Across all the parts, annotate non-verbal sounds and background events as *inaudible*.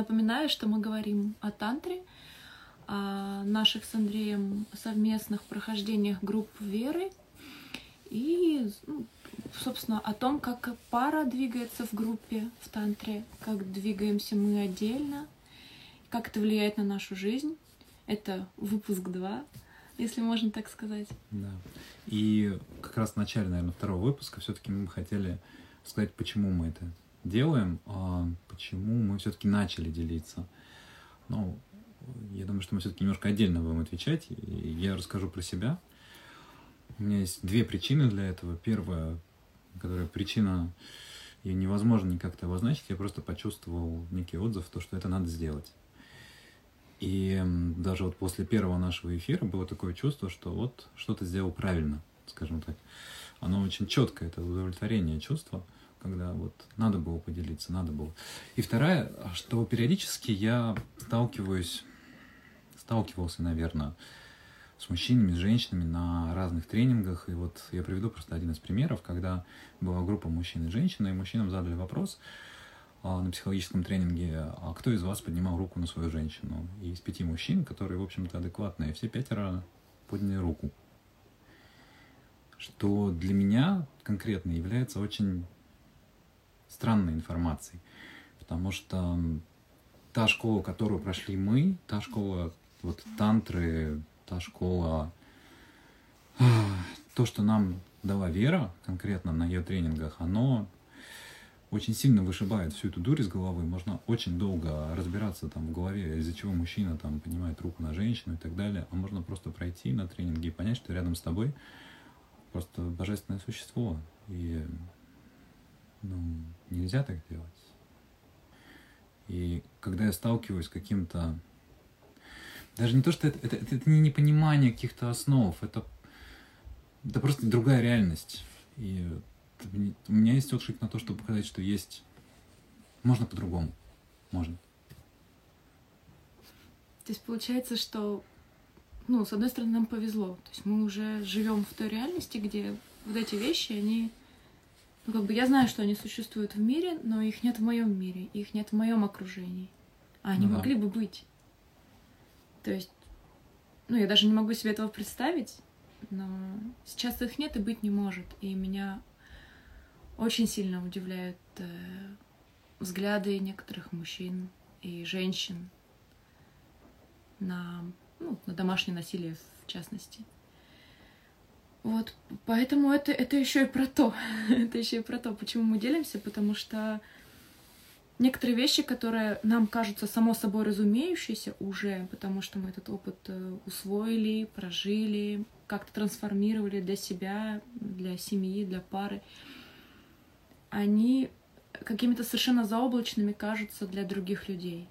напоминаю, что мы говорим о тантре, о наших с Андреем совместных прохождениях групп веры и, ну, собственно, о том, как пара двигается в группе в тантре, как двигаемся мы отдельно, как это влияет на нашу жизнь. Это выпуск 2, если можно так сказать. Да. И как раз в начале, наверное, второго выпуска все-таки мы хотели сказать, почему мы это делаем, а почему мы все-таки начали делиться. Ну, я думаю, что мы все-таки немножко отдельно будем отвечать. Я расскажу про себя. У меня есть две причины для этого. Первая, которая причина, ее невозможно никак-то обозначить. Я просто почувствовал некий отзыв, то, что это надо сделать. И даже вот после первого нашего эфира было такое чувство, что вот что-то сделал правильно, скажем так. Оно очень четкое, это удовлетворение чувства, когда вот надо было поделиться, надо было. И вторая, что периодически я сталкиваюсь, сталкивался, наверное, с мужчинами, с женщинами на разных тренингах. И вот я приведу просто один из примеров, когда была группа мужчин и женщин, и мужчинам задали вопрос, а, на психологическом тренинге, а кто из вас поднимал руку на свою женщину? И из пяти мужчин, которые, в общем-то, адекватные, все пятеро подняли руку. Что для меня конкретно является очень странной информацией. Потому что та школа, которую прошли мы, та школа вот тантры, та школа, то, что нам дала Вера конкретно на ее тренингах, оно очень сильно вышибает всю эту дурь из головы. Можно очень долго разбираться там в голове, из-за чего мужчина там поднимает руку на женщину и так далее. А можно просто пройти на тренинге и понять, что рядом с тобой просто божественное существо. И ну, нельзя так делать. И когда я сталкиваюсь с каким-то... Даже не то, что это, это, это, это не непонимание каких-то основ, это, это просто другая реальность. И у меня есть отклик на то, чтобы показать, что есть... Можно по-другому. Можно. То есть получается, что, ну, с одной стороны, нам повезло. То есть мы уже живем в той реальности, где вот эти вещи, они... Ну, как бы я знаю, что они существуют в мире, но их нет в моем мире, их нет в моем окружении. А они ага. могли бы быть. То есть, ну, я даже не могу себе этого представить, но сейчас их нет и быть не может. И меня очень сильно удивляют э, взгляды некоторых мужчин и женщин на, ну, на домашнее насилие в частности. Вот, поэтому это, это еще и про то. *laughs* это еще и про то, почему мы делимся, потому что некоторые вещи, которые нам кажутся само собой разумеющиеся уже, потому что мы этот опыт э, усвоили, прожили, как-то трансформировали для себя, для семьи, для пары, они какими-то совершенно заоблачными кажутся для других людей.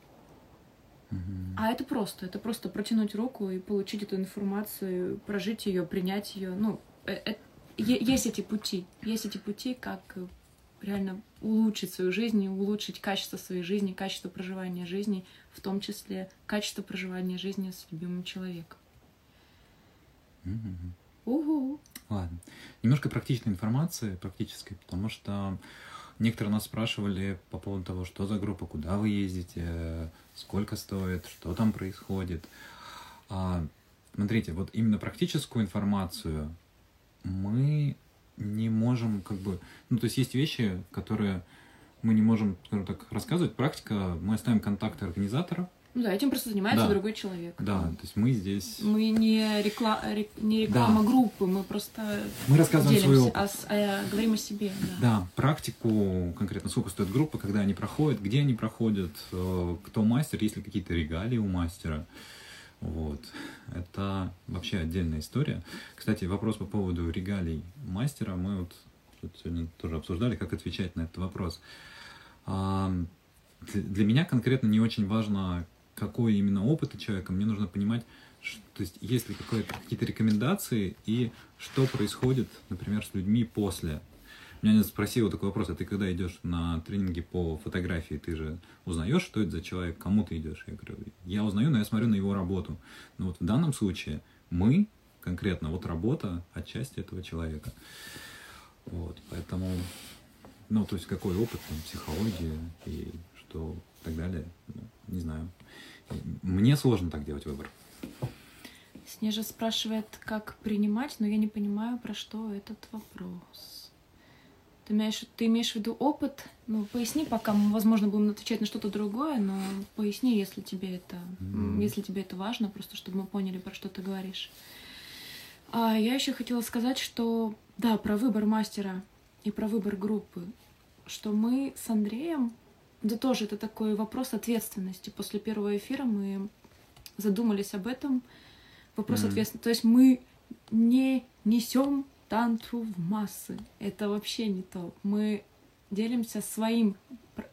А это просто, это просто протянуть руку и получить эту информацию, прожить ее, принять ее. Ну, это, э, есть эти пути, есть эти пути, как реально улучшить свою жизнь, улучшить качество своей жизни, качество проживания жизни, в том числе качество проживания жизни с любимым человеком. Mm-hmm. Угу. Ладно. Немножко практичной информации, практической, потому что некоторые нас спрашивали по поводу того, что за группа, куда вы ездите, сколько стоит, что там происходит. А, смотрите, вот именно практическую информацию мы не можем как бы... Ну, то есть есть вещи, которые мы не можем, скажем так, рассказывать. Практика, мы оставим контакты организатора, ну да, этим просто занимается да. другой человек. Да, то есть мы здесь... Мы не, рекла... не реклама да. группы, мы просто Мы рассказываем свой опыт. А, говорим о себе. Да. да, практику, конкретно сколько стоит группа, когда они проходят, где они проходят, э, кто мастер, есть ли какие-то регалии у мастера. Вот. Это вообще отдельная история. Кстати, вопрос по поводу регалий мастера. Мы вот сегодня тоже обсуждали, как отвечать на этот вопрос. Для меня конкретно не очень важно, какой именно опыт у человека, мне нужно понимать, что, то есть есть ли какие-то рекомендации и что происходит, например, с людьми после. Меня спросил такой вопрос, а ты когда идешь на тренинги по фотографии, ты же узнаешь, что это за человек, кому ты идешь? Я говорю, я узнаю, но я смотрю на его работу. Но вот в данном случае мы, конкретно, вот работа отчасти этого человека. Вот, поэтому, ну, то есть какой опыт, там, психология и что и так далее, не знаю. Мне сложно так делать выбор. Снежа спрашивает, как принимать, но я не понимаю, про что этот вопрос. Ты имеешь, ты имеешь в виду опыт? Ну, поясни, пока мы, возможно, будем отвечать на что-то другое, но поясни, если тебе это, mm. если тебе это важно, просто чтобы мы поняли, про что ты говоришь. А я еще хотела сказать, что да, про выбор мастера и про выбор группы, что мы с Андреем, да тоже это такой вопрос ответственности. После первого эфира мы задумались об этом. Вопрос mm-hmm. ответственности. То есть мы не несем тантру в массы. Это вообще не то. Мы делимся своим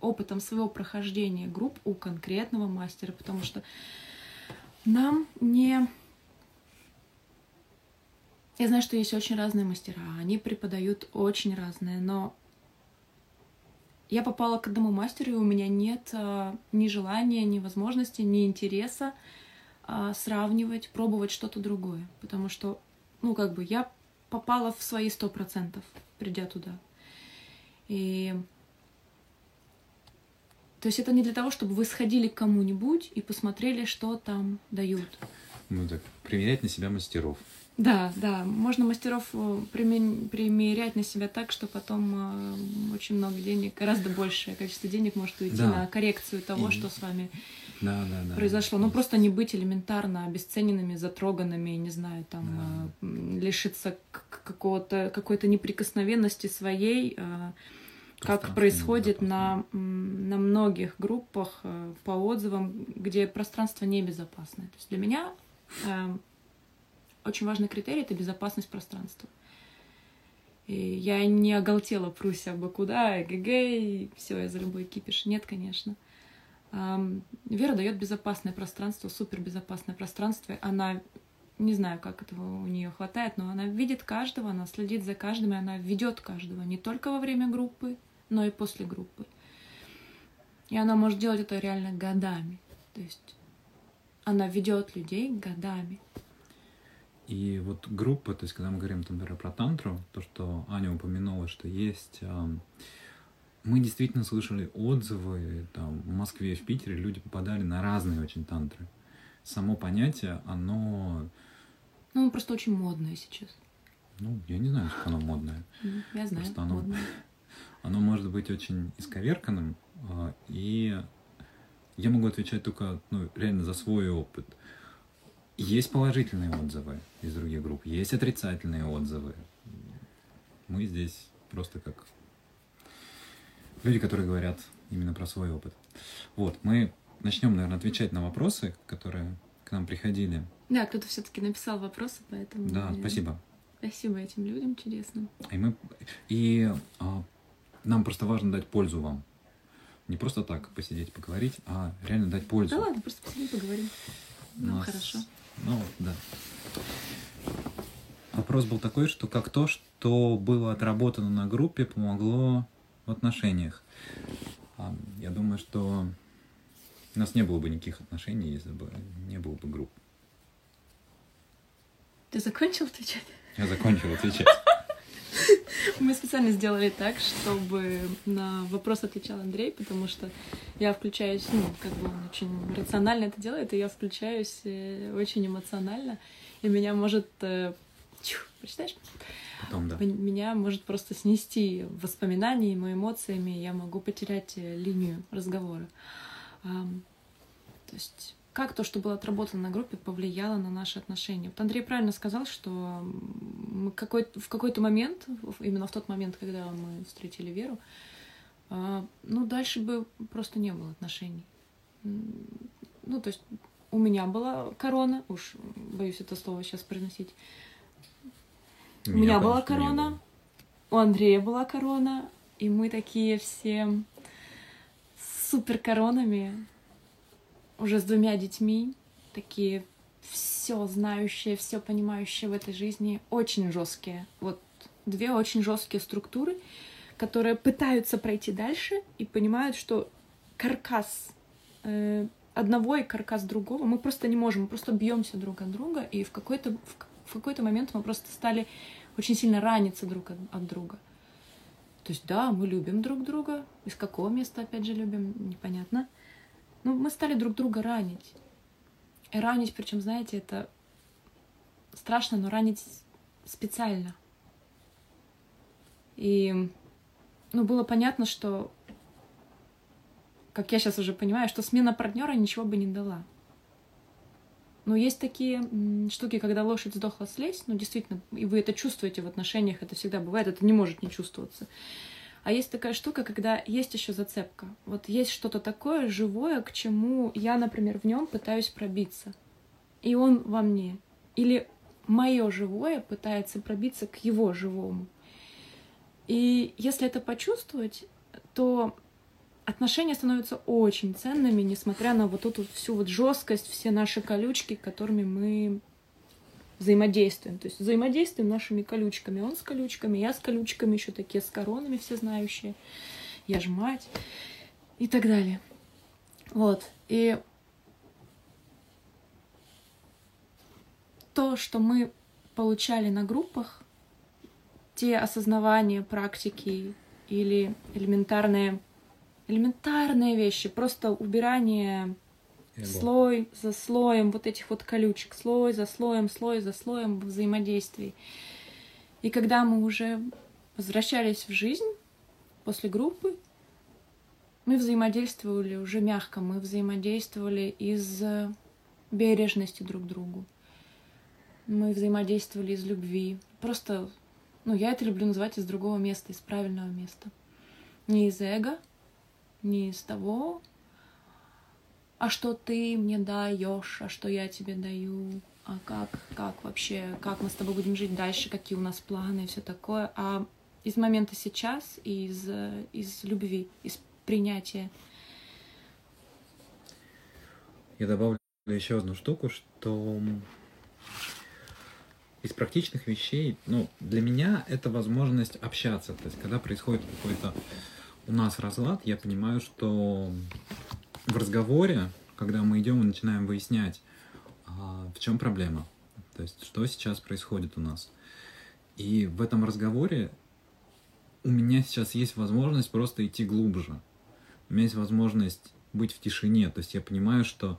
опытом своего прохождения групп у конкретного мастера, потому что нам не я знаю, что есть очень разные мастера, они преподают очень разные, но я попала к одному мастеру, и у меня нет а, ни желания, ни возможности, ни интереса а, сравнивать, пробовать что-то другое. Потому что, ну, как бы, я попала в свои сто процентов, придя туда. И то есть это не для того, чтобы вы сходили к кому-нибудь и посмотрели, что там дают. Ну так, примерять на себя мастеров. Да, да, можно мастеров э, примерять на себя так, что потом э, очень много денег, гораздо большее количество денег может уйти да. на коррекцию того, и... что с вами да, да, да, произошло. Ну, просто не быть элементарно обесцененными, затроганными, не знаю, там, да. э, лишиться какого-то, какой-то неприкосновенности своей, как происходит на, на многих группах по отзывам, где пространство небезопасное. То есть для меня э, очень важный критерий — это безопасность пространства. И я не оголтела пруся бы куда, эгэгэй, все, я за любой кипиш. Нет, конечно. Вера дает безопасное пространство, супер безопасное пространство. Она, не знаю, как этого у нее хватает, но она видит каждого, она следит за каждым, и она ведет каждого не только во время группы, но и после группы. И она может делать это реально годами. То есть она ведет людей годами. И вот группа, то есть когда мы говорим, например, про тантру, то, что Аня упомянула, что есть... Мы действительно слышали отзывы там, в Москве и в Питере, люди попадали на разные очень тантры. Само понятие, оно... Ну, просто очень модное сейчас. Ну, я не знаю, сколько оно модное. Я знаю, Просто оно, модное. *laughs* оно может быть очень исковерканным, а, и я могу отвечать только ну, реально за свой опыт. Есть положительные отзывы из других групп, есть отрицательные отзывы. Мы здесь просто как люди, которые говорят именно про свой опыт. Вот, мы начнем, наверное, отвечать на вопросы, которые к нам приходили. Да, кто-то все-таки написал вопросы, поэтому. Да, я... спасибо. Спасибо этим людям чудесным. И мы и а, нам просто важно дать пользу вам. Не просто так посидеть, поговорить, а реально дать пользу. Да ладно, просто посидим, поговорим. Ну, хорошо. Ну, да. Вопрос был такой, что как то, что было отработано на группе, помогло в отношениях. А, я думаю, что у нас не было бы никаких отношений, если бы не было бы групп. Ты закончил отвечать? Я закончил отвечать. Мы специально сделали так, чтобы на вопрос отвечал Андрей, потому что я включаюсь, ну, как бы он очень рационально это делает, и я включаюсь э, очень эмоционально, и меня может... Э, чух, прочитаешь? Потом, да. Меня может просто снести воспоминаниями, эмоциями, я могу потерять э, линию разговора. То есть как то, что было отработано на группе, повлияло на наши отношения. Вот Андрей правильно сказал, что мы какой в какой-то момент, именно в тот момент, когда мы встретили Веру, ну, дальше бы просто не было отношений. Ну, то есть у меня была корона, уж боюсь это слово сейчас произносить. У меня, меня была корона, у Андрея была корона, и мы такие все супер коронами уже с двумя детьми, такие все знающие, все понимающие в этой жизни, очень жесткие. Вот две очень жесткие структуры, которые пытаются пройти дальше и понимают, что каркас э, одного и каркас другого мы просто не можем, мы просто бьемся друг от друга, и в какой-то в, в какой-то момент мы просто стали очень сильно раниться друг от, от друга. То есть, да, мы любим друг друга. Из какого места, опять же, любим, непонятно. ну, мы стали друг друга ранить. И ранить, причем, знаете, это страшно, но ранить специально. И, ну, было понятно, что, как я сейчас уже понимаю, что смена партнера ничего бы не дала. Но есть такие штуки, когда лошадь сдохла слезть, ну, действительно, и вы это чувствуете в отношениях, это всегда бывает, это не может не чувствоваться. А есть такая штука, когда есть еще зацепка. Вот есть что-то такое живое, к чему я, например, в нем пытаюсь пробиться. И он во мне. Или мое живое пытается пробиться к его живому. И если это почувствовать, то отношения становятся очень ценными, несмотря на вот эту всю вот жесткость, все наши колючки, которыми мы взаимодействуем. То есть взаимодействуем нашими колючками. Он с колючками, я с колючками, еще такие с коронами все знающие. Я же мать. И так далее. Вот. И то, что мы получали на группах, те осознавания, практики или элементарные элементарные вещи, просто убирание слой за слоем вот этих вот колючек, слой за слоем, слой за слоем взаимодействий. И когда мы уже возвращались в жизнь после группы, мы взаимодействовали уже мягко, мы взаимодействовали из бережности друг к другу. Мы взаимодействовали из любви. Просто, ну, я это люблю называть из другого места, из правильного места. Не из эго, не из того, а что ты мне даешь, а что я тебе даю, а как, как вообще, как мы с тобой будем жить дальше, какие у нас планы? и все такое, а из момента сейчас, из, из любви, из принятия. Я добавлю еще одну штуку, что из практичных вещей, ну, для меня это возможность общаться. То есть, когда происходит какой-то у нас разлад, я понимаю, что в разговоре, когда мы идем и начинаем выяснять, а, в чем проблема, то есть что сейчас происходит у нас. И в этом разговоре у меня сейчас есть возможность просто идти глубже. У меня есть возможность быть в тишине. То есть я понимаю, что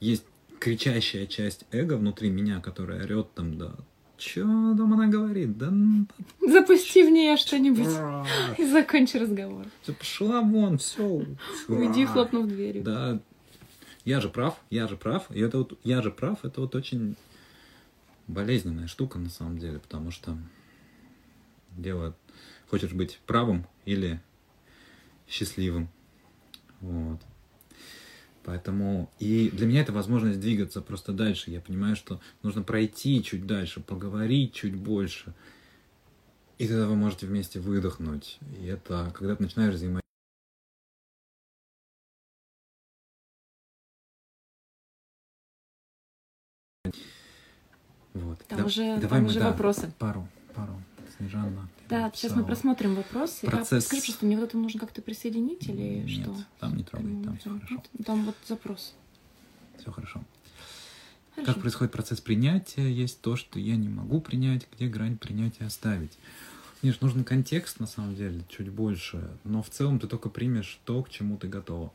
есть кричащая часть эго внутри меня, которая орет там, да, Чё там она говорит? Да... Запусти в нее что-нибудь и закончи разговор. Все, пошла вон, все. Уйди, хлопнув дверью. Да. Я же прав, я же прав. И это вот, я же прав, это вот очень болезненная штука на самом деле, потому что дело, хочешь быть правым или счастливым. Вот. Поэтому и для меня это возможность двигаться просто дальше. Я понимаю, что нужно пройти чуть дальше, поговорить чуть больше. И тогда вы можете вместе выдохнуть. И это когда ты начинаешь взаимодействовать. Вот. Там да, уже, давай там мы, уже да, вопросы. Пару, пару. Снежана. Да, сейчас мы просмотрим вопросы. Процесс... А скажи просто, мне вот это нужно как-то присоединить или Нет, что? там не трогай, там все хорошо. Там вот запрос. Все хорошо. хорошо. Как происходит процесс принятия? Есть то, что я не могу принять, где грань принятия оставить. Конечно, нужен контекст, на самом деле, чуть больше, но в целом ты только примешь то, к чему ты готова.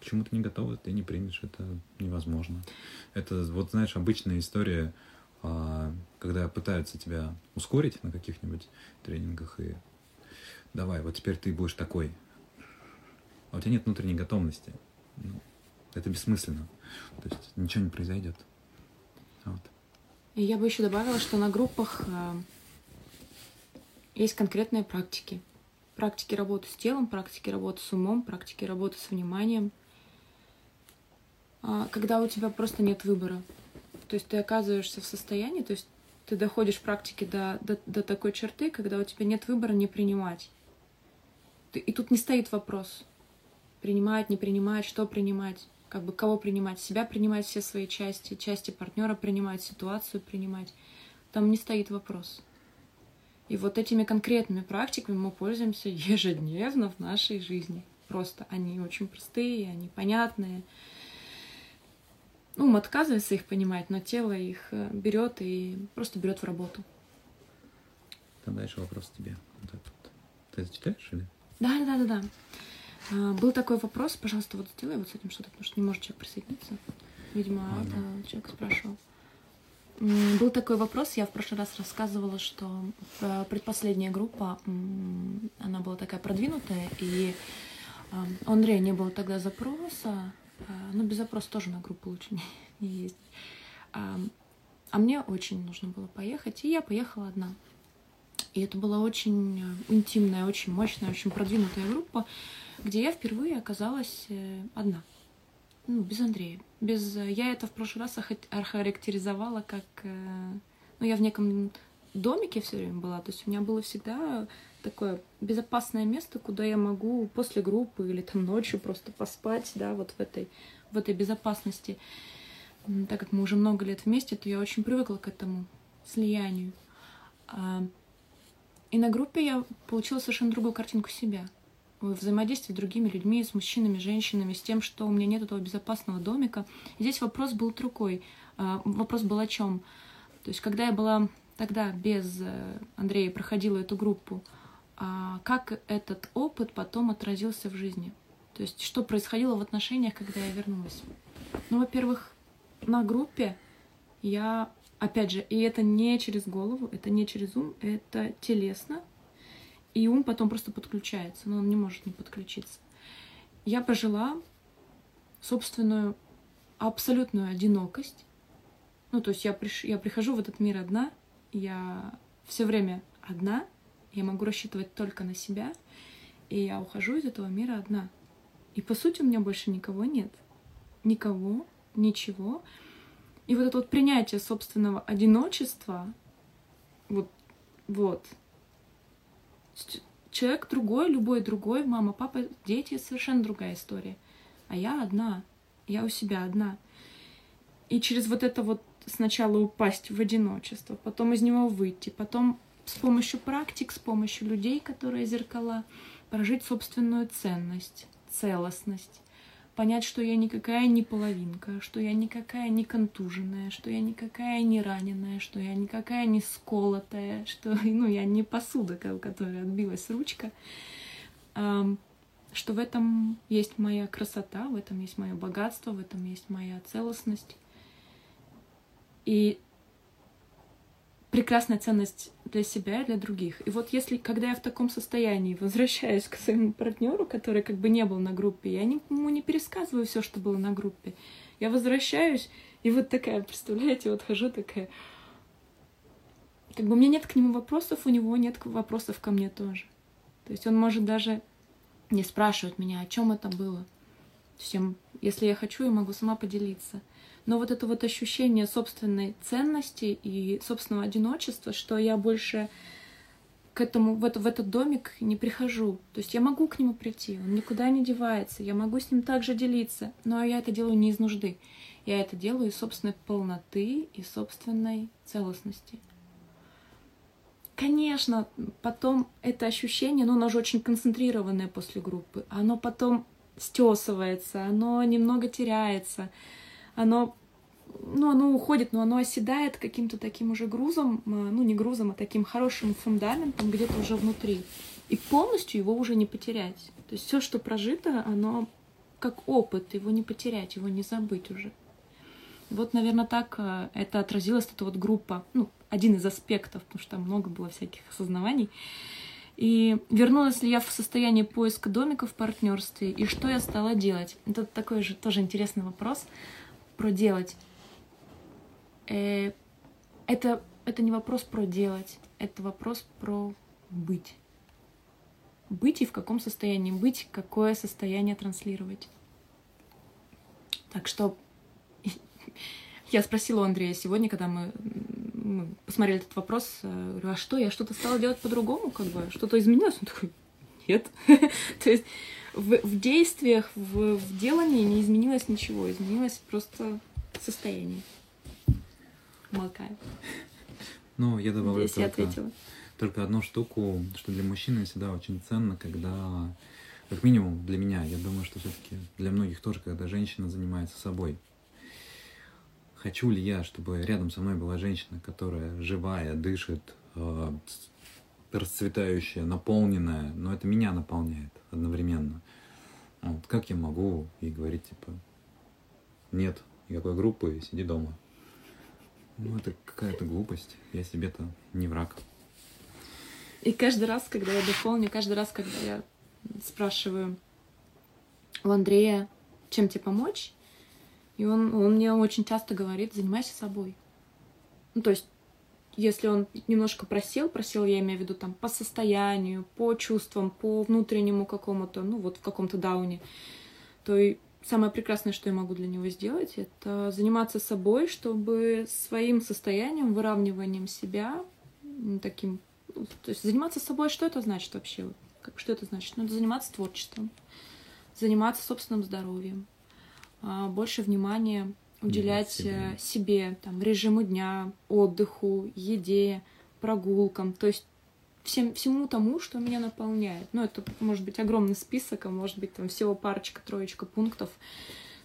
К чему ты не готова, ты не примешь, это невозможно. Это, вот знаешь, обычная история а, когда пытаются тебя ускорить на каких-нибудь тренингах и давай, вот теперь ты будешь такой. А у тебя нет внутренней готовности. Ну, это бессмысленно. То есть ничего не произойдет. Вот. И я бы еще добавила, что на группах э, есть конкретные практики. Практики работы с телом, практики работы с умом, практики работы с вниманием. А, когда у тебя просто нет выбора. То есть ты оказываешься в состоянии, то есть ты доходишь в практике до, до, до такой черты, когда у тебя нет выбора не принимать. И тут не стоит вопрос. Принимать, не принимать, что принимать, как бы кого принимать, себя принимать все свои части, части партнера принимать, ситуацию принимать. Там не стоит вопрос. И вот этими конкретными практиками мы пользуемся *laughs* ежедневно в нашей жизни. Просто они очень простые, они понятные, ну, отказывается их понимать, но тело их э, берет и просто берет в работу. Там дальше вопрос тебе. Ты это читаешь или? Да, да, да, да. А, был такой вопрос, пожалуйста, вот сделай вот с этим что-то, потому что не может человек присоединиться. Видимо, Ладно. это человек спрашивал. Был такой вопрос, я в прошлый раз рассказывала, что э, предпоследняя группа, она была такая продвинутая, и э, Андрея не было тогда запроса, э, но без запроса тоже на группу лучше *laughs* не, не ездить. А, а мне очень нужно было поехать, и я поехала одна. И это была очень э, интимная, очень мощная, очень продвинутая группа, где я впервые оказалась э, одна. Ну, без Андрея. Без... э, Я это в прошлый раз оха- охарактеризовала как... Ну, я в неком домике все время была. То есть у меня было всегда такое безопасное место, куда я могу после группы или там ночью просто поспать, да, вот в этой, в этой безопасности. Так как мы уже много лет вместе, то я очень привыкла к этому слиянию. А, И на группе я получила совершенно другую картинку себя. В взаимодействии с другими людьми, с мужчинами, женщинами, с тем, что у меня нет этого безопасного домика. И здесь вопрос был другой. А, Вопрос был о чем? То есть, когда я была тогда без э, Андрея, проходила эту группу, как этот опыт потом отразился в жизни? То есть, что происходило в отношениях, когда я вернулась? Ну, во-первых, на группе я, опять же, и это не через голову, это не через ум, это телесно, и ум потом просто подключается, но он не может не подключиться. Я прожила собственную абсолютную одинокость. Ну, то есть я, приш... я прихожу в этот мир одна, я все время одна, я могу рассчитывать только на себя, и я ухожу из этого мира одна. И по сути у меня больше никого нет. Никого, ничего. И вот это вот принятие собственного одиночества, вот, вот. Человек другой, любой другой, мама, папа, дети, совершенно другая история. А я одна, я у себя одна. И через вот это вот сначала упасть в одиночество, потом из него выйти, потом с помощью практик, с помощью людей, которые зеркала, прожить собственную ценность, целостность, понять, что я никакая не половинка, что я никакая не контуженная, что я никакая не раненая, что я никакая не сколотая, что *laughs* ну, я не посуда, у которой отбилась ручка, что в этом есть моя красота, в этом есть мое богатство, в этом есть моя целостность. И прекрасная ценность для себя и для других. И вот если, когда я в таком состоянии возвращаюсь к своему партнеру, который как бы не был на группе, я ему не пересказываю все, что было на группе. Я возвращаюсь, и вот такая, представляете, вот хожу такая. Как бы у меня нет к нему вопросов, у него нет вопросов ко мне тоже. То есть он может даже не спрашивать меня, о чем это было. Я- если я хочу, я могу сама поделиться. Но вот это вот ощущение собственной ценности и собственного одиночества, что я больше к этому, в, это, в этот домик не прихожу. То есть я могу к нему прийти, он никуда не девается, я могу с ним также делиться, но я это делаю не из нужды. Я это делаю из собственной полноты и собственной целостности. Конечно, потом это ощущение, ну, оно же очень концентрированное после группы, оно потом стесывается, оно немного теряется, оно, ну, оно уходит, но оно оседает каким-то таким уже грузом, ну, не грузом, а таким хорошим фундаментом где-то уже внутри. И полностью его уже не потерять. То есть все, что прожито, оно как опыт, его не потерять, его не забыть уже. Вот, наверное, так э, это отразилась эта вот группа, ну, один из аспектов, потому что там много было всяких осознаваний. И вернулась ли я в состояние поиска домика в партнерстве, и что я стала делать? Это такой же тоже интересный вопрос про делать. Э, Это, это не вопрос про делать, это вопрос про быть. Быть и в каком состоянии быть, какое состояние транслировать. Так что *laughs* я спросила у Андрея сегодня, когда мы, мы посмотрели этот вопрос, э, говорю, а что, я что-то стала делать по-другому, как бы, что-то изменилось? Он такой, нет. *laughs* То есть в, в действиях, в, в делании не изменилось ничего, изменилось просто состояние. Молкаю. Ну, я добавлю Здесь я только, ответила. только одну штуку, что для мужчины всегда очень ценно, когда, как минимум для меня, я думаю, что все-таки для многих тоже, когда женщина занимается собой. Хочу ли я, чтобы рядом со мной была женщина, которая живая, дышит, э, расцветающая, наполненная, но это меня наполняет одновременно. Вот как я могу ей говорить, типа, нет никакой группы, сиди дома. Ну, это какая-то глупость. Я себе-то не враг. И каждый раз, когда я дополню, каждый раз, когда я спрашиваю у Андрея, чем тебе помочь, и он, он мне очень часто говорит, занимайся собой. Ну, то есть, если он немножко просил, просил, я имею в виду там по состоянию, по чувствам, по внутреннему какому-то, ну, вот в каком-то дауне, то и самое прекрасное, что я могу для него сделать, это заниматься собой, чтобы своим состоянием, выравниванием себя, таким, то есть заниматься собой, что это значит вообще? Как, что это значит? Это заниматься творчеством, заниматься собственным здоровьем, а, больше внимания уделять себе. себе, там, режиму дня, отдыху, еде, прогулкам, то есть всем, всему тому, что меня наполняет. Ну, это может быть огромный список, а может быть там всего парочка, троечка пунктов.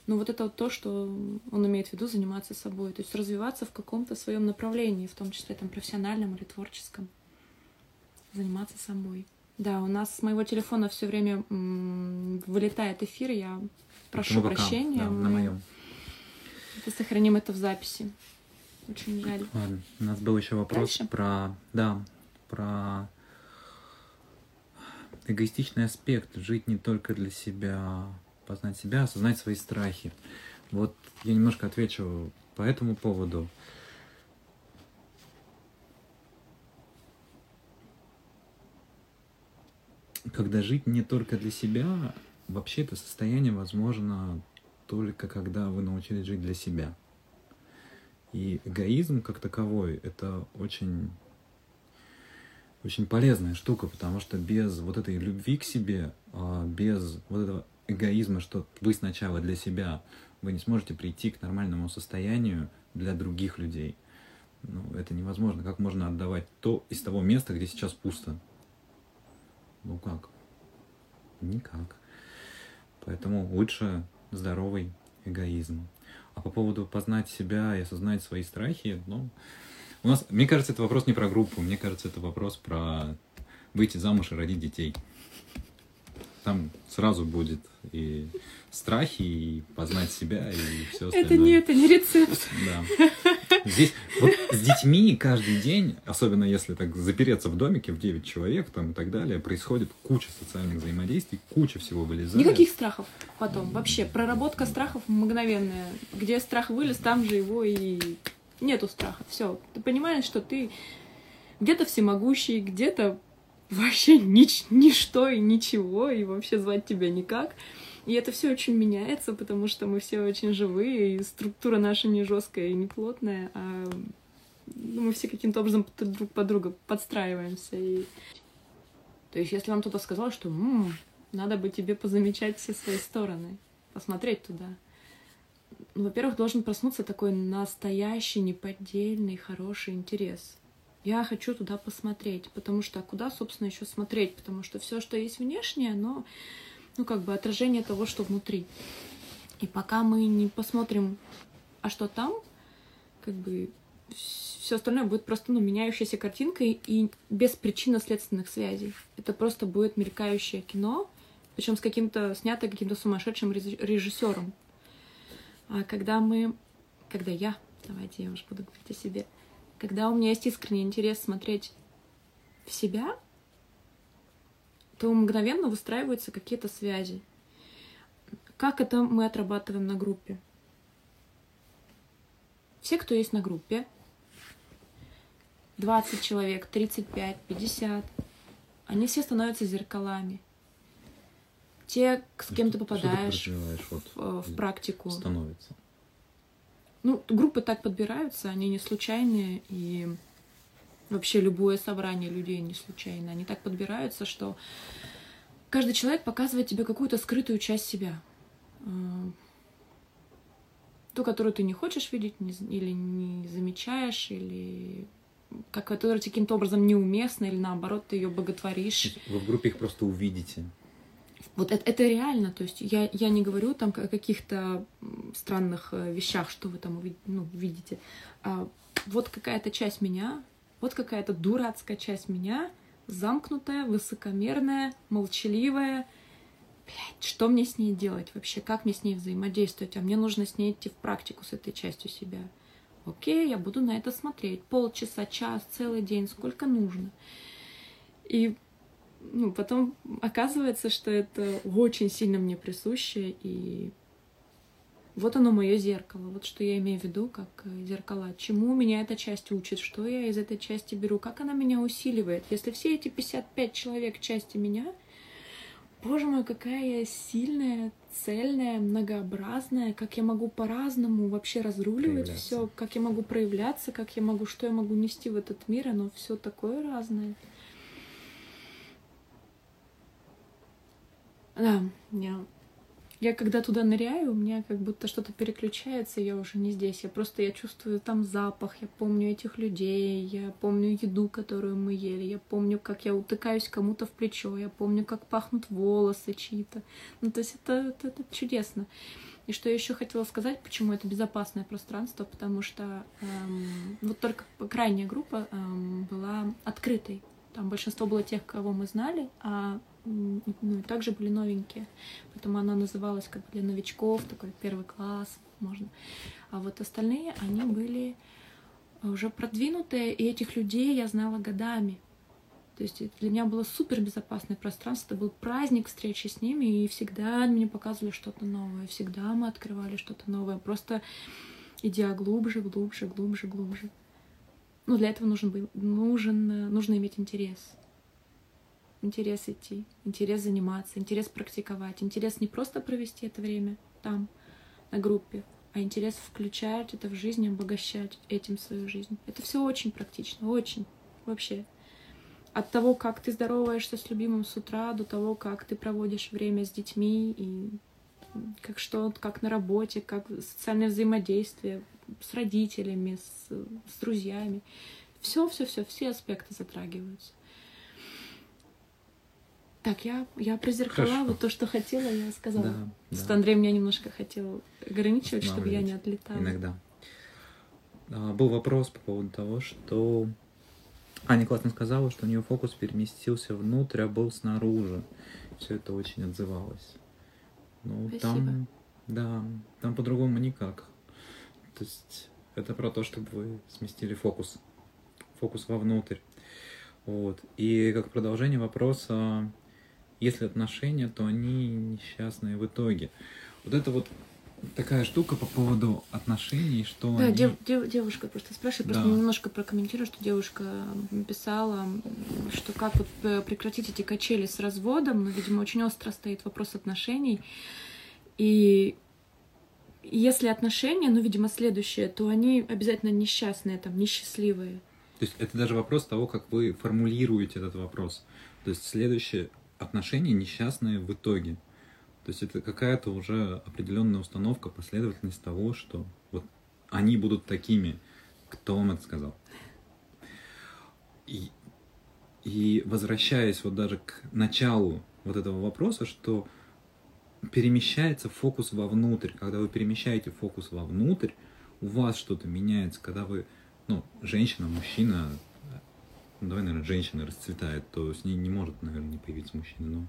Но вот это вот то, что он имеет в виду заниматься собой, то есть развиваться в каком-то своем направлении, в том числе там профессиональном или творческом. Заниматься собой. Да, у нас с моего телефона все время м- вылетает эфир, я прошу прощения. Да, на моем. Сохраним это в записи. Очень жаль. Ладно, у нас был еще вопрос Дальше? про, да, про эгоистичный аспект, жить не только для себя, познать себя, осознать свои страхи. Вот я немножко отвечу по этому поводу. Когда жить не только для себя, вообще это состояние возможно только когда вы научились жить для себя. И эгоизм как таковой — это очень очень полезная штука, потому что без вот этой любви к себе, а, без вот этого эгоизма, что вы сначала для себя, вы не сможете прийти к нормальному состоянию для других людей. Ну, это невозможно. Как можно отдавать то из того места, где сейчас пусто? Ну как? Никак. Поэтому лучше здоровый эгоизм. А по поводу познать себя и осознать свои страхи, ну, у нас, мне кажется, это вопрос не про группу, мне кажется, это вопрос про выйти замуж и родить детей. Там сразу будет и страхи, и познать себя, и все остальное. Это не, это не рецепт. Да. Здесь вот с детьми каждый день, особенно если так запереться в домике в 9 человек там и так далее, происходит куча социальных взаимодействий, куча всего вылезает. Никаких страхов потом. Вообще, проработка страхов мгновенная. Где страх вылез, там же его и нету страха. Все. Ты понимаешь, что ты где-то всемогущий, где-то вообще нич ничто и ничего, и вообще звать тебя никак. И это все очень меняется, потому что мы все очень живые, и структура наша не жесткая и не плотная, а ну, мы все каким-то образом друг под друга подстраиваемся. И... То есть, если вам кто-то сказал, что М, надо бы тебе позамечать все свои стороны, посмотреть туда, ну, во-первых, должен проснуться такой настоящий, неподдельный, хороший интерес. Я хочу туда посмотреть, потому что а куда, собственно, еще смотреть? Потому что все, что есть внешнее, оно, ну, как бы отражение того, что внутри. И пока мы не посмотрим, а что там, как бы все остальное будет просто ну, меняющейся картинкой и без причинно-следственных связей. Это просто будет мелькающее кино, причем с каким-то снято каким-то сумасшедшим режиссером. А когда мы, когда я, давайте я уже буду говорить о себе, когда у меня есть искренний интерес смотреть в себя, то мгновенно выстраиваются какие-то связи. Как это мы отрабатываем на группе? Все, кто есть на группе, 20 человек, 35, 50, они все становятся зеркалами те, с кем ты попадаешь ты в, вот, в практику. Становится. Ну, группы так подбираются, они не случайные, и вообще любое собрание людей не случайно. Они так подбираются, что каждый человек показывает тебе какую-то скрытую часть себя. Э, ту, которую ты не хочешь видеть, или не замечаешь, или как, которая каким-то образом неуместна, или наоборот, ты ее боготворишь. Вы в группе их просто увидите. Вот это, это реально, то есть я, я не говорю там о каких-то странных э, вещах, что вы там ну, видите. А вот какая-то часть меня, вот какая-то дурацкая часть меня, замкнутая, высокомерная, молчаливая, блядь, что мне с ней делать вообще, как мне с ней взаимодействовать, а мне нужно с ней идти в практику с этой частью себя. Окей, я буду на это смотреть. Полчаса, час, целый день, сколько нужно. И ну, потом оказывается, что это очень сильно мне присуще, и вот оно мое зеркало. Вот что я имею в виду, как э, зеркала. Чему меня эта часть учит, что я из этой части беру, как она меня усиливает. Если все эти 55 человек части меня, боже мой, какая я сильная, цельная, многообразная, как я могу по-разному вообще разруливать все, как я могу проявляться, как я могу, что я могу нести в этот мир, оно все такое разное. Да, я, я когда туда ныряю, у меня как будто что-то переключается, я уже не здесь. Я просто я чувствую там запах, я помню этих людей, я помню еду, которую мы ели, я помню, как я утыкаюсь кому-то в плечо, я помню, как пахнут волосы чьи-то. Ну, то есть это, это, это чудесно. И что я еще хотела сказать, почему это безопасное пространство, потому что эм, вот только крайняя группа эм, была открытой. Там большинство было тех, кого мы знали, а ну, и также были новенькие. Поэтому она называлась как для новичков, такой первый класс, можно. А вот остальные, они были уже продвинутые, и этих людей я знала годами. То есть для меня было супер безопасное пространство, это был праздник встречи с ними, и всегда мне показывали что-то новое, всегда мы открывали что-то новое, просто идя глубже, глубже, глубже, глубже. Ну, для этого нужен, был, нужен, нужно иметь интерес интерес идти, интерес заниматься, интерес практиковать, интерес не просто провести это время там, на группе, а интерес включать это в жизнь, обогащать этим свою жизнь. Это все очень практично, очень вообще. От того, как ты здороваешься с любимым с утра, до того, как ты проводишь время с детьми и как что, как на работе, как социальное взаимодействие с родителями, с, с друзьями. Все, все, все, все аспекты затрагиваются. Так, я, я про зеркала, вот то, что хотела, я сказала. Да, Просто да. Андрей меня немножко хотел ограничивать, чтобы я не отлетала. Иногда. А, был вопрос по поводу того, что Аня классно сказала, что у нее фокус переместился внутрь, а был снаружи. Все это очень отзывалось. Ну, Спасибо. там, да, там по-другому никак. То есть это про то, чтобы вы сместили фокус. Фокус вовнутрь. Вот. И как продолжение вопроса, если отношения, то они несчастные в итоге. Вот это вот такая штука по поводу отношений, что да, они... дев, дев, девушка просто спрашивает, да. просто немножко прокомментирую, что девушка писала, что как вот э, прекратить эти качели с разводом, но, видимо, очень остро стоит вопрос отношений. И если отношения, ну, видимо, следующее, то они обязательно несчастные, там, несчастливые. То есть это даже вопрос того, как вы формулируете этот вопрос. То есть следующее отношения несчастные в итоге. То есть это какая-то уже определенная установка, последовательность того, что вот они будут такими. Кто вам это сказал? И, и возвращаясь вот даже к началу вот этого вопроса, что перемещается фокус вовнутрь. Когда вы перемещаете фокус вовнутрь, у вас что-то меняется. Когда вы, ну, женщина, мужчина, ну, давай, наверное, женщина расцветает, то с ней не может, наверное, не появиться мужчина. Но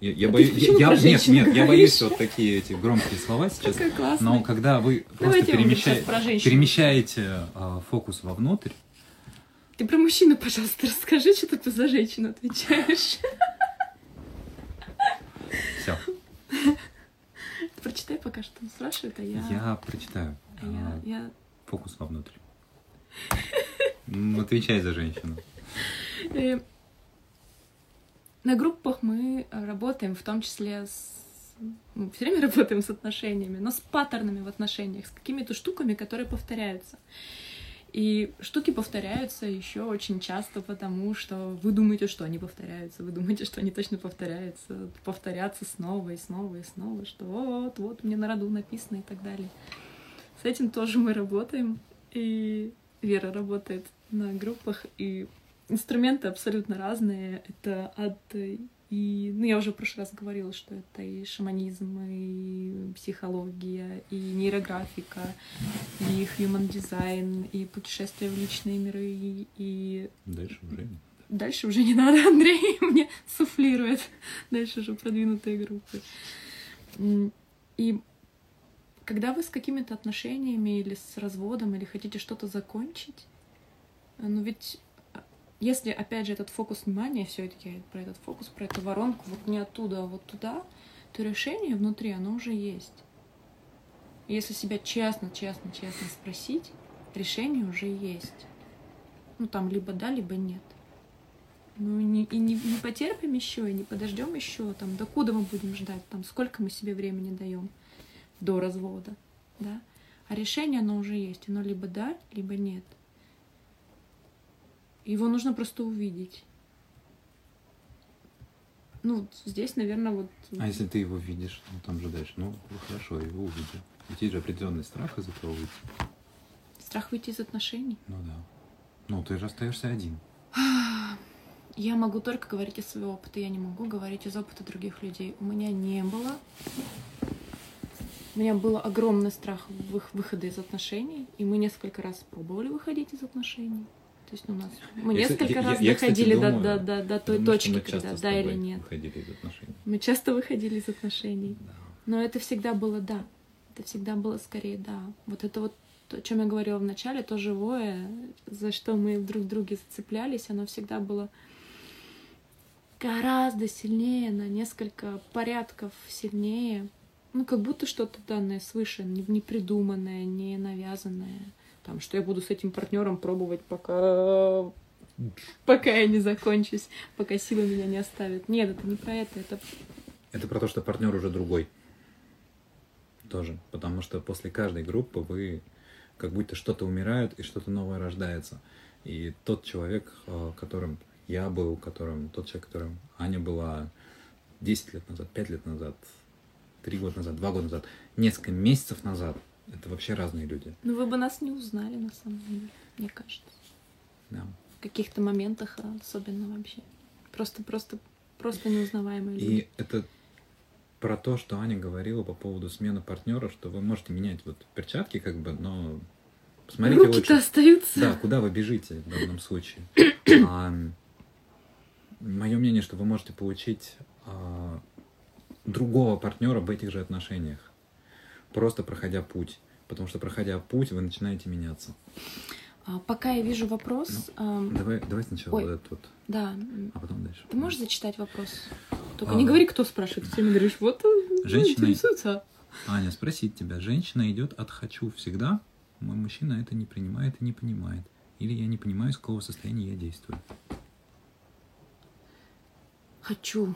я, я а боюсь, я, я, нет, нет, я боюсь вот такие эти громкие слова сейчас. Но когда вы просто перемещаете, перемещаете а, фокус вовнутрь. Ты про мужчину, пожалуйста, расскажи, что ты за женщину отвечаешь. Все. Прочитай пока что спрашивает, а я... Я прочитаю. А я, я... Фокус вовнутрь. Отвечай за женщину. *laughs* На группах мы работаем, в том числе с мы все время *laughs* работаем с отношениями, но с паттернами в отношениях, с какими-то штуками, которые повторяются. И штуки повторяются еще очень часто, потому что вы думаете, что они повторяются, вы думаете, что они точно повторяются, повторятся снова и снова и снова, что вот, вот, мне на роду написано и так далее. С этим тоже мы работаем, и Вера работает на группах, и инструменты абсолютно разные. Это от и, ну, я уже в прошлый раз говорила, что это и шаманизм, и психология, и нейрографика, и human design, и путешествия в личные миры, и... Дальше уже дальше уже не надо, *laughs* Андрей мне суфлирует. Дальше уже продвинутые группы. И когда вы с какими-то отношениями или с разводом, или хотите что-то закончить, ну ведь если, опять же, этот фокус внимания, все таки про этот фокус, про эту воронку, вот не оттуда, а вот туда, то решение внутри, оно уже есть. Если себя честно, честно, честно спросить, решение уже есть. Ну, там либо да, либо нет. Ну, и не, и не, не потерпим еще, и не подождем еще, там, докуда мы будем ждать, там, сколько мы себе времени даем до развода, да. А решение, оно уже есть, оно либо да, либо нет. Его нужно просто увидеть. Ну, здесь, наверное, вот... А если ты его видишь, ну там же дальше, ну, хорошо, его увидел. Ведь есть же определенный страх из этого выйти. Страх выйти из отношений? Ну да. Ну, ты же остаешься один. *sighs* Я могу только говорить из своего опыта, я не могу говорить из опыта других людей. У меня не было. У меня был огромный страх выхода из отношений, и мы несколько раз пробовали выходить из отношений. То есть ну, у нас мы я, несколько я, раз я, доходили я, кстати, думаю, до, до, до той думаю, точки, когда да или нет. Выходили из отношений. Мы часто выходили из отношений. Да. Но это всегда было да. Это всегда было скорее да. Вот это вот то, о чем я говорила в начале, то живое, за что мы друг друге зацеплялись, оно всегда было гораздо сильнее, на несколько порядков сильнее. Ну, как будто что-то данное свыше, не придуманное, не навязанное там, что я буду с этим партнером пробовать, пока пока я не закончусь, пока силы меня не оставят. Нет, это не про это, это... Это про то, что партнер уже другой. Тоже. Потому что после каждой группы вы как будто что-то умирает и что-то новое рождается. И тот человек, э, которым я был, которым тот человек, которым Аня была 10 лет назад, 5 лет назад, 3 года назад, 2 года назад, несколько месяцев назад – это вообще разные люди. Ну, вы бы нас не узнали, на самом деле, мне кажется. Да. В каких-то моментах особенно вообще. Просто, просто, просто неузнаваемые люди. И это про то, что Аня говорила по поводу смены партнера, что вы можете менять вот перчатки, как бы, но посмотрите Руки-то лучше. остаются. Да, куда вы бежите в данном случае. *coughs* а, мое мнение, что вы можете получить а, другого партнера в этих же отношениях просто проходя путь. Потому что, проходя путь, вы начинаете меняться. А, пока я вижу вопрос... Ну, э, давай, давай сначала Ой, вот этот вот. Да. А потом дальше. Ты можешь зачитать вопрос? Только а, не говори, кто спрашивает. Ты мне говоришь, вот он женщина интересуется. Аня, спросить тебя. Женщина идет от «хочу» всегда. Мой мужчина это не принимает и не понимает. Или я не понимаю, из какого состояния я действую. Хочу.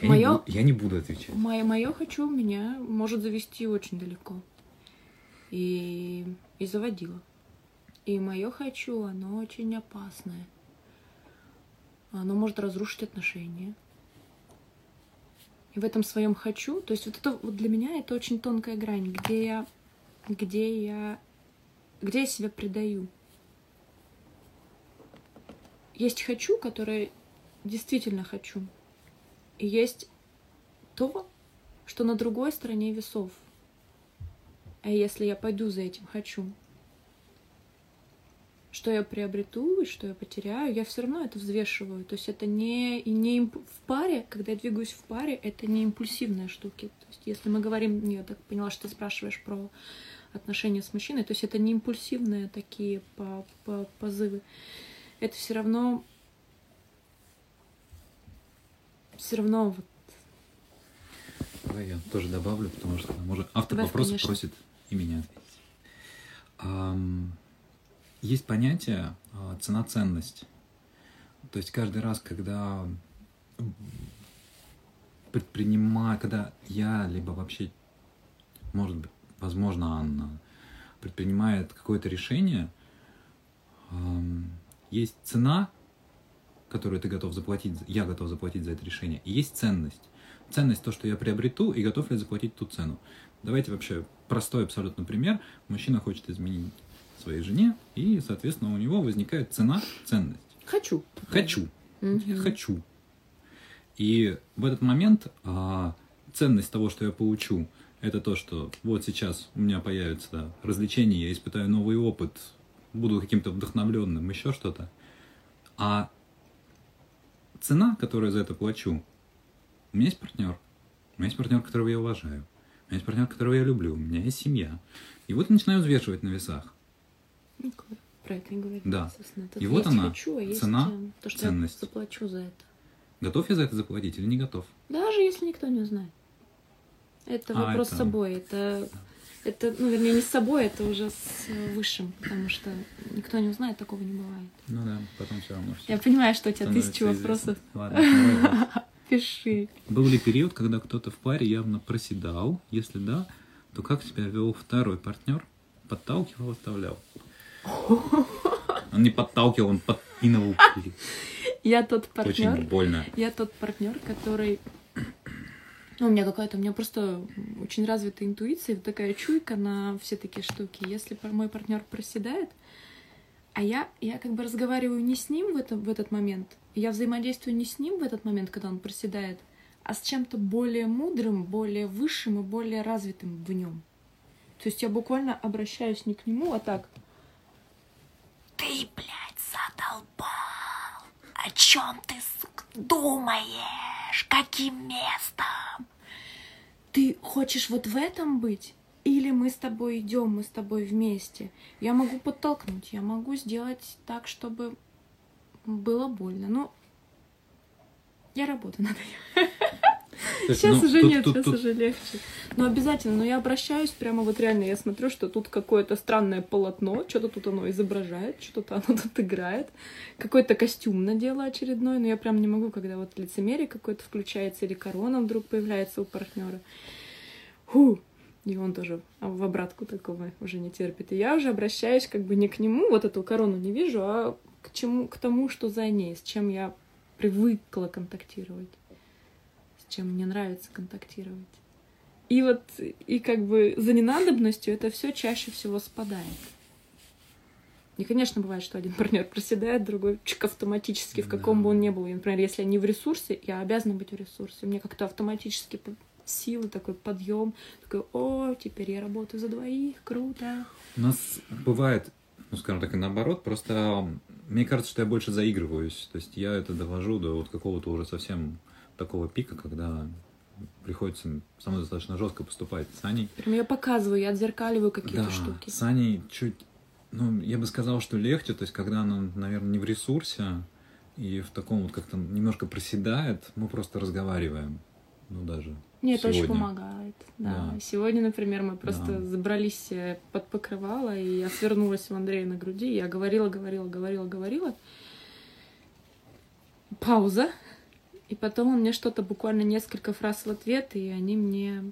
Я, моё, не, я не буду отвечать. Мое, мое хочу меня может завести очень далеко. И, и заводила. И мое хочу, оно очень опасное. Оно может разрушить отношения. И в этом своем хочу, то есть вот это вот для меня это очень тонкая грань, где я, где я, где я себя предаю. Есть хочу, которое действительно хочу, и есть то, что на другой стороне весов. А если я пойду за этим хочу, что я приобрету и что я потеряю, я все равно это взвешиваю. То есть это не, и не имп... в паре, когда я двигаюсь в паре, это не импульсивные штуки. То есть если мы говорим, я так поняла, что ты спрашиваешь про отношения с мужчиной, то есть это не импульсивные такие по, по, позывы. Это все равно все равно вот... Давай я тоже добавлю, потому что может автор Добавь, вопроса конечно. просит и меня ответить. Есть понятие uh, цена-ценность. То есть каждый раз, когда предпринимаю, когда я, либо вообще, может быть, возможно, Анна, предпринимает какое-то решение, есть цена, которую ты готов заплатить, я готов заплатить за это решение, и есть ценность. Ценность то, что я приобрету, и готов ли заплатить ту цену. Давайте вообще простой абсолютно пример. Мужчина хочет изменить своей жене, и, соответственно, у него возникает цена, ценность. Хочу. Хочу. Угу. хочу. И в этот момент а, ценность того, что я получу, это то, что вот сейчас у меня появится развлечение, я испытаю новый опыт, буду каким-то вдохновленным, еще что-то – А цена, которую за это плачу, у меня есть партнер. У меня есть партнер, которого я уважаю. У меня есть партнер, которого я люблю. У меня есть семья. И вот я начинаю взвешивать на весах. Ну, про это и говорю. Да. И вот она, хочу, а есть цена, то, что ценность. я заплачу за это. Готов я за это заплатить или не готов? Даже если никто не узнает. Это А, вопрос это- с собой. Это, это, ну, вернее, не с собой, это уже с э, высшим, потому что никто не узнает, такого не бывает. Ну да, потом все равно все. Я понимаю, что у тебя тысяча вопросов. Ладно. *laughs* Пиши. Был ли период, когда кто-то в паре явно проседал? Если да, то как себя вел второй партнер? Подталкивал, оставлял? Он не подталкивал, он подпинывал. Я тот Очень партнер, больно. я тот партнер, который ну, у меня какая-то, у меня просто очень развитая интуиция, такая чуйка на все такие штуки. Если мой партнер проседает, а я, я как бы разговариваю не с ним в, этом, в этот момент, я взаимодействую не с ним в этот момент, когда он проседает, а с чем-то более мудрым, более высшим и более развитым в нем. То есть я буквально обращаюсь не к нему, а так. Ты, блядь, задолбал! О чем ты, сука, думаешь? Каким местом? Ты хочешь вот в этом быть? Или мы с тобой идем, мы с тобой вместе? Я могу подтолкнуть, я могу сделать так, чтобы было больно. Ну, я работаю над этим. *laughs* Есть, Сейчас ну, уже тут- нет, тут- сейчас тут- уже легче. Но обязательно, но я обращаюсь прямо вот реально, я смотрю, что тут какое-то странное полотно, что-то тут оно изображает, что-то *laughs* оно тут играет, какой-то костюм надела очередной, но я прям не могу, когда вот лицемерие какое-то включается или корона вдруг появляется у партнера. Ху! И он тоже в обратку такого уже не терпит. И я уже обращаюсь как бы не к нему, вот эту корону не вижу, а к чему, к тому, что за ней, с чем я привыкла контактировать с чем мне нравится контактировать. И вот, и как бы за ненадобностью это все чаще всего спадает. И, конечно, бывает, что один *laughs* партнер проседает, другой чик автоматически, в каком Да. бы он ни был. И, например, если я не в ресурсе, я обязана быть в ресурсе. Мне как-то автоматически силы, такой подъем, такой, о, теперь я работаю за двоих, круто. У нас бывает, ну, скажем так, и наоборот, просто мне кажется, что я больше заигрываюсь. То есть я это довожу до вот какого-то уже совсем такого пика, когда приходится со мной достаточно жестко поступать. С Аней Прям я показываю, я отзеркаливаю какие-то Да, штуки. с Аней чуть, ну, я бы сказал, что легче, то есть, когда она, наверное, не в ресурсе и в таком вот как-то немножко проседает, мы просто разговариваем. Ну, даже Мне это очень помогает. Да. Да. Сегодня, например, мы просто Да. забрались э, под покрывало, и я свернулась у Андрея на груди, и я говорила, говорила, говорила, говорила. Пауза. И потом он мне что-то, буквально несколько фраз в ответ, и они мне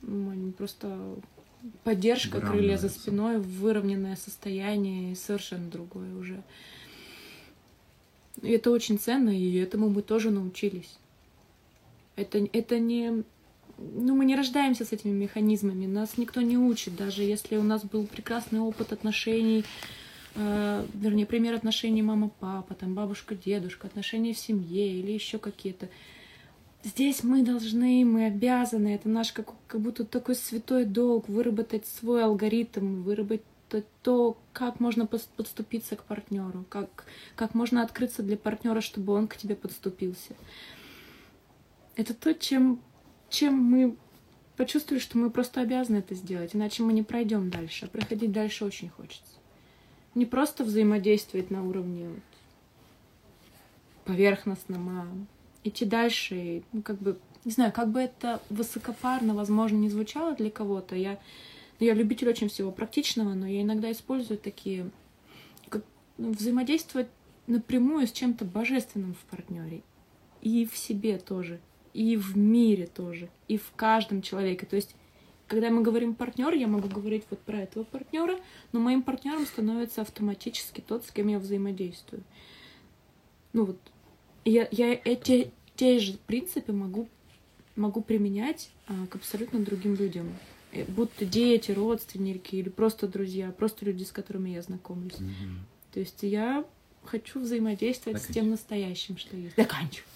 ну, просто поддержка, крылья за спиной, выровненное состояние, и совершенно другое уже. И это очень ценно, и этому мы тоже научились. Это, это не... Ну, мы не рождаемся с этими механизмами, нас никто не учит, даже если у нас был прекрасный опыт отношений, э, вернее, пример отношений мама-папа, там бабушка-дедушка, отношения в семье или еще какие-то. Здесь мы должны, мы обязаны, это наш как, как будто такой святой долг, выработать свой алгоритм, выработать то, как можно подступиться к партнеру, как, как можно открыться для партнера, чтобы он к тебе подступился. Это то, чем, чем мы почувствовали, что мы просто обязаны это сделать, иначе мы не пройдем дальше. А проходить дальше очень хочется. Не просто взаимодействовать на уровне вот поверхностном, а идти дальше. И, ну, как бы, не знаю, как бы это высокопарно, возможно, не звучало для кого-то. Я, ну, я любитель очень всего практичного, но я иногда использую такие как, ну, взаимодействовать напрямую с чем-то божественным в партнере. И в себе тоже, и в мире тоже, и в каждом человеке. То есть, когда мы говорим партнер, я могу говорить вот про этого партнера, но моим партнером становится автоматически тот, с кем я взаимодействую. Ну вот, я, я эти те же принципы могу, могу применять а, к абсолютно другим людям. Э, Будь то дети, родственники или просто друзья, просто люди, с которыми я знакомлюсь. Мгм. То есть я хочу взаимодействовать с Заканчивай. тем настоящим, что есть. Заканчиваю.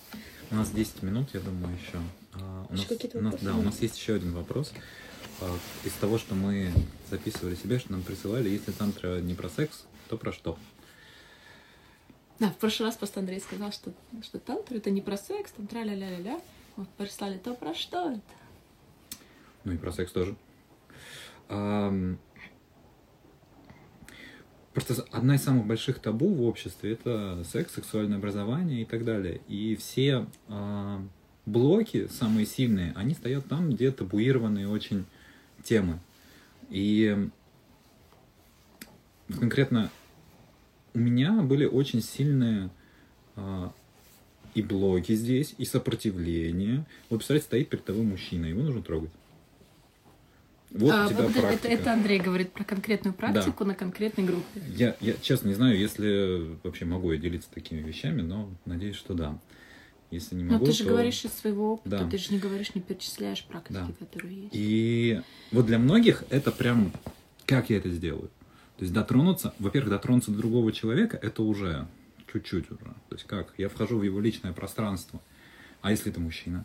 У нас 10 минут, я думаю, еще. А, у Еще нас, у нас- да, у нас есть еще один вопрос. А, Из того, что мы записывали себе, что нам присылали, если тантра не про секс, то про что? Да, в прошлый раз просто Андрей сказал, что, что тантра это не про секс, там тра-ля-ля-ля-ля. Вот прислали, то про что это? Ну и про секс тоже. Ам, Просто одна из самых больших табу в обществе это секс, сексуальное образование и так далее. И все а, блоки, самые сильные, они стоят там, где табуированные очень темы. И конкретно у меня были очень сильные а, и блоки здесь, и сопротивление. Вот, представляете, стоит перед тобой мужчина, его нужно трогать. Вот А, у тебя вот это, практика. это Андрей говорит про конкретную практику на конкретной группе. Я, я честно не знаю, если вообще могу я делиться такими вещами, но надеюсь, что да. Если не Но могу, ты же то- говоришь из своего опыта, Да. ты же не говоришь, не перечисляешь практики, Да. которые есть. И вот для многих это прям, как я это сделаю? То есть дотронуться, во-первых, дотронуться до другого человека, это уже чуть-чуть уже. То есть как? Я вхожу в его личное пространство. А если это мужчина?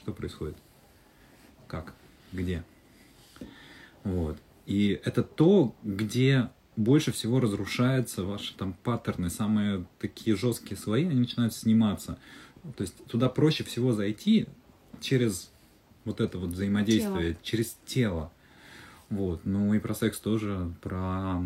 Что происходит? Как? Где? Вот. И это то, где больше всего разрушаются ваши там паттерны, самые такие жесткие слои, они начинают сниматься. То есть туда проще всего зайти через вот это вот взаимодействие, через тело. Вот. Ну и про секс тоже, про,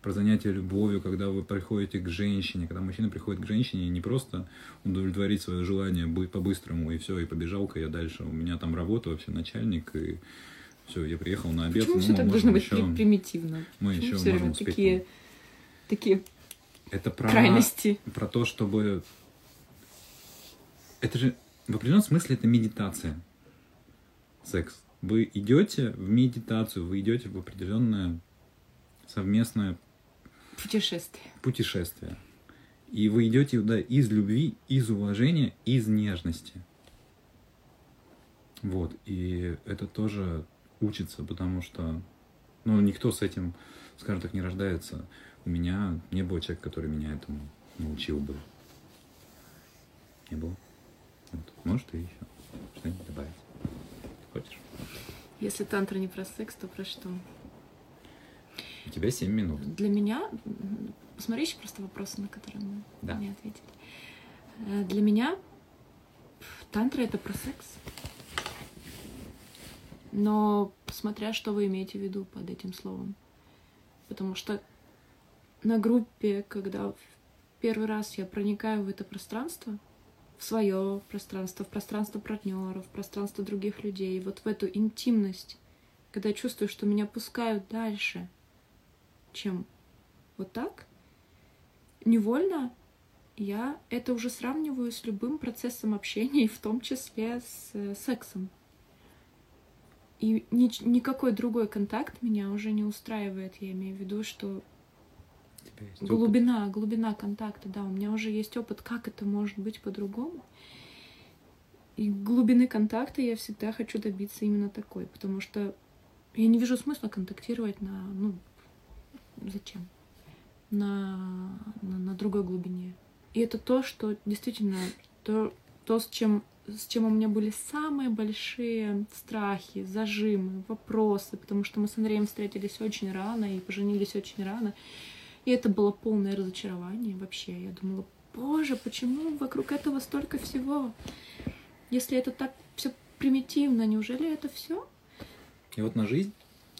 про занятие любовью, когда вы приходите к женщине, когда мужчина приходит к женщине, не просто удовлетворить свое желание быть по-быстрому, и все, и побежал-ка я дальше. У меня там работа вообще начальник, и все, я приехал на обед. Почему ну, все так должно быть еще- при- примитивно? мы Почему еще все время можем успеть такие, такие Это про, крайности? про то, чтобы... Это же в определенном смысле это медитация. Секс. Вы идете в медитацию, вы идете в определенное совместное Путешествие. путешествие. И вы идете туда из любви, из уважения, из нежности. Вот. И это тоже учится, потому что ну, никто с этим, скажем так, не рождается. У меня не было человека, который меня этому научил бы. Не было. Вот. Может, ты еще что-нибудь добавить? Хочешь? Если тантра не про секс, то про что? У тебя 7 минут. Для меня, посмотри еще просто вопросы, на которые мы Да. не ответили. Э, Для меня тантра это про секс. Но смотря, что вы имеете в виду под этим словом. Потому что на группе, когда первый раз я проникаю в это пространство, в свое пространство, в пространство партнеров, в пространство других людей, вот в эту интимность, когда я чувствую, что меня пускают дальше, чем вот так, невольно я это уже сравниваю с любым процессом общения, *laughs* и в том числе с э, сексом. И нич- никакой другой контакт меня уже не устраивает. Я имею в виду, что есть опыт? глубина, глубина контакта, да, у меня уже есть опыт, как это может быть по-другому. И глубины контакта я всегда хочу добиться именно такой, потому что я не вижу смысла контактировать на, ну, зачем? На, на, на другой глубине. И это то, что действительно, то, то с, чем, с чем у меня были самые большие страхи, зажимы, вопросы, потому что мы с Андреем встретились очень рано и поженились очень рано. И это было полное разочарование вообще. Я думала, боже, почему вокруг этого столько всего? Если это так все примитивно, неужели это все? И вот на жизнь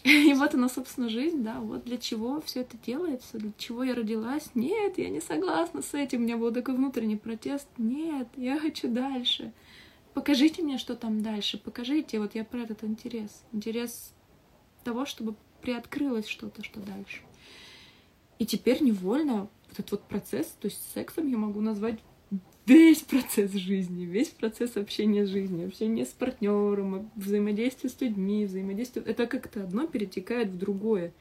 *laughs* И вот она, собственно, жизнь, да, вот для чего все это делается, для чего я родилась. Нет, я не согласна с этим, у меня был такой внутренний протест. Нет, я хочу дальше. Покажите мне, что там дальше, покажите. Вот я про этот интерес. Интерес того, чтобы приоткрылось что-то, что дальше. И теперь невольно вот этот вот процесс, то есть сексом я могу назвать весь процесс жизни, весь процесс общения с жизнью, общение с партнером, взаимодействие с людьми, взаимодействие. Это как-то одно перетекает в другое.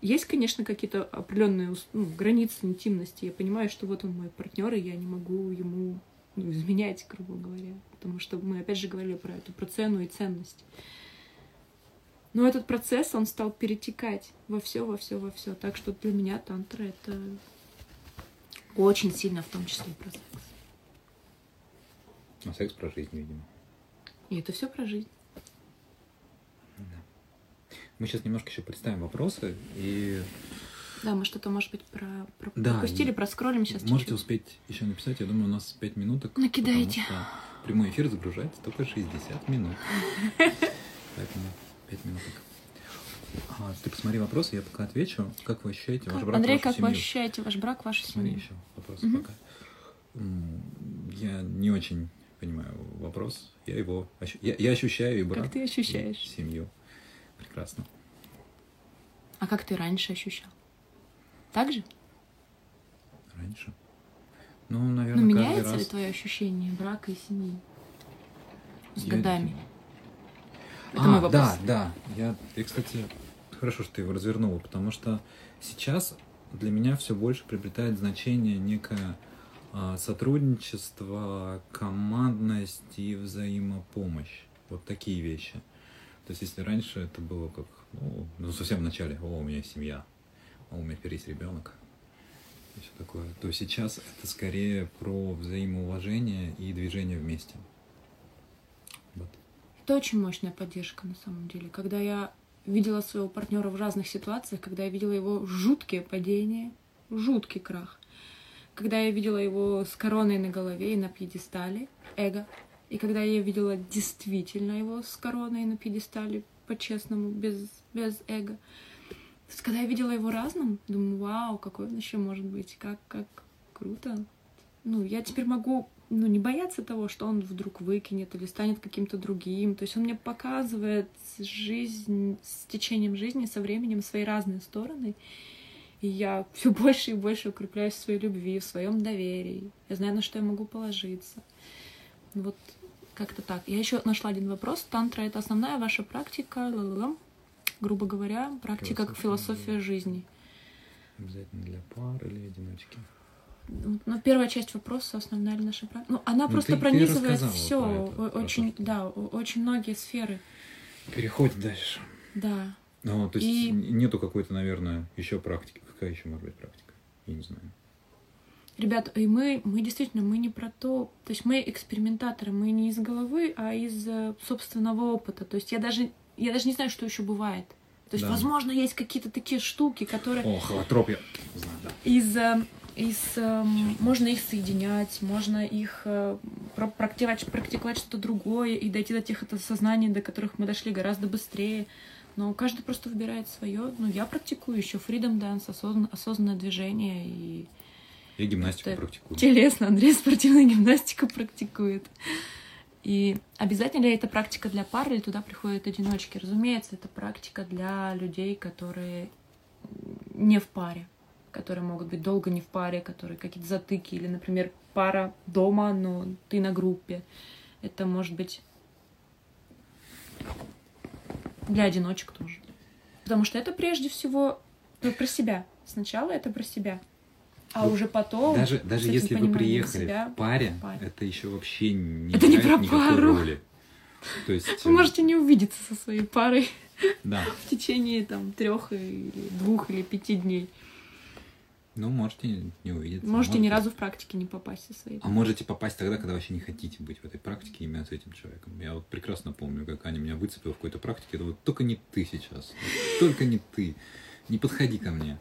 Есть, конечно, какие-то определенные ну, границы интимности. Я понимаю, что вот он мой партнер, и я не могу ему ну, изменять, грубо говоря. Потому что мы опять же говорили про эту про цену и ценность. Но этот процесс, он стал перетекать во все, во все, во все. Так что для меня тантра это очень сильно в том числе про секс. А секс про жизнь, видимо. И это все про жизнь. Мы сейчас немножко еще представим вопросы, и Да, мы что-то, может быть, про, про Да, пропустили, и проскроллим сейчас Можете чуть-чуть. успеть еще написать, я думаю, у нас 5 минуток. Накидайте. что прямой эфир загружается только 60 минут. *laughs* Поэтому 5 минуток. А, ты посмотри вопросы, я пока отвечу. Как вы ощущаете ваш Как- брак, Андрей, вашу как вы семью? ощущаете ваш брак, вашу Смотри семью? еще вопросы Мгм. пока. Я не очень понимаю вопрос. Я его ощу- я, я ощущаю и брак, Как ты ощущаешь? семью. Прекрасно. А как ты раньше ощущал? Так же? Раньше. Ну, наверное, Ну, каждый меняется раз. ли твое ощущение брака и семьи с Я- годами? Это а, мой вопрос. Да, да. Я, я, кстати, хорошо, что ты его развернула, потому что сейчас для меня все больше приобретает значение некое а, сотрудничество, командность и взаимопомощь. Вот такие вещи. То есть, если раньше это было как, ну, ну совсем в начале, о, у меня семья, о, у меня теперь есть ребенок, и все такое, то сейчас это скорее про взаимоуважение и движение вместе. Вот. Это очень мощная поддержка на самом деле. Когда я видела своего партнера в разных ситуациях, когда я видела его жуткие падения, жуткий крах, когда я видела его с короной на голове и на пьедестале, эго, и когда я видела действительно его с короной на пьедестале, по-честному, без, без эго. Когда я видела его разным, думаю, вау, какой он еще может быть, как, как круто. Ну, я теперь могу ну, не бояться того, что он вдруг выкинет или станет каким-то другим. То есть он мне показывает жизнь с течением жизни, со временем свои разные стороны. И я все больше и больше укрепляюсь в своей любви, в своем доверии. Я знаю, на что я могу положиться. Вот как-то так. Я еще нашла один вопрос. Тантра — это основная ваша практика, ла-ла-ла. Грубо говоря, практика как Философия философия жизни. Обязательно для пар или одиночки. Ну, первая часть вопроса, основная ли наша практика. Ну, она Ну, просто ты- ты пронизывает рассказала все, про это, про то, очень, что- да, очень многие сферы. Переходим дальше. Да. Ну, то есть И- нету какой-то, наверное, еще практики. Какая еще может быть практика? Я не знаю. Ребят, и мы, мы действительно, мы не про то, то есть мы экспериментаторы, мы не из головы, а из э, собственного опыта. То есть я даже, я даже не знаю, что еще бывает. То есть, Да. возможно, есть какие-то такие штуки, которые О, холотроп я знаю, да. из, э, из эм, можно их соединять, можно их э, практиковать, практиковать что-то другое и дойти до тех это осознаний, до которых мы дошли гораздо быстрее. Но каждый просто выбирает свое. Ну, я практикую еще freedom dance, осознан- осознанное движение и Я гимнастику Это практикую. Телесно, Андрей спортивную *laughs* гимнастику практикует. И обязательно ли это практика для пар или туда приходят одиночки? Разумеется, это практика для людей, которые не в паре, которые могут быть долго не в паре, которые какие-то затыки, или, например, пара дома, но ты на группе. Это может быть для одиночек тоже. Потому что это прежде всего ну, про себя. Сначала это про себя. А Ну, уже потом... Даже, даже если вы приехали себя, в паре, в паре. это еще вообще не Это не играет про никакой пару. роли. То есть, Вы можете не увидеться со своей парой да. *laughs* в течение там трех или двух или пяти дней. Ну, можете не увидеться. Можете ни разу в практике не попасть со своей А можете попасть тогда, когда вообще не хотите быть в этой практике именно с этим человеком. Я вот прекрасно помню, как Аня меня выцепила в какой-то практике. Я думаю, только не ты сейчас. Вот Только не ты. Не подходи ко мне.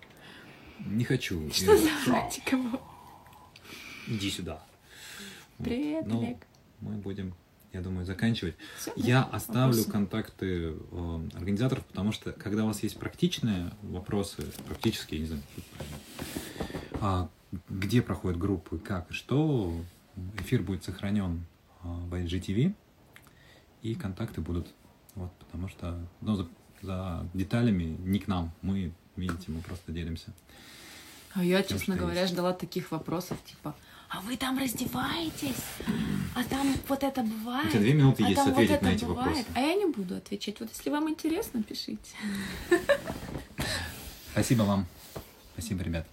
Не хочу. Что за практика? Иди сюда. Привет, Ну, Олег. Мы будем, я думаю, заканчивать. Всё, Я да? оставлю Вопросы? контакты э, организаторов, потому что когда у вас есть практичные вопросы, практические, не знаю, а, где проходят группы, как и что, эфир будет сохранен а, в IGTV, и контакты будут. Вот, потому что ну, за, за деталями не к нам. Мы, видите, мы просто делимся. А я, Тем, честно говоря, есть. ждала таких вопросов, типа, а вы там раздеваетесь? А там вот это бывает? У тебя две минуты а есть вот ответить это на эти бывает?» вопросы. А я не буду отвечать. Вот если вам интересно, пишите. Спасибо вам. Спасибо, ребят.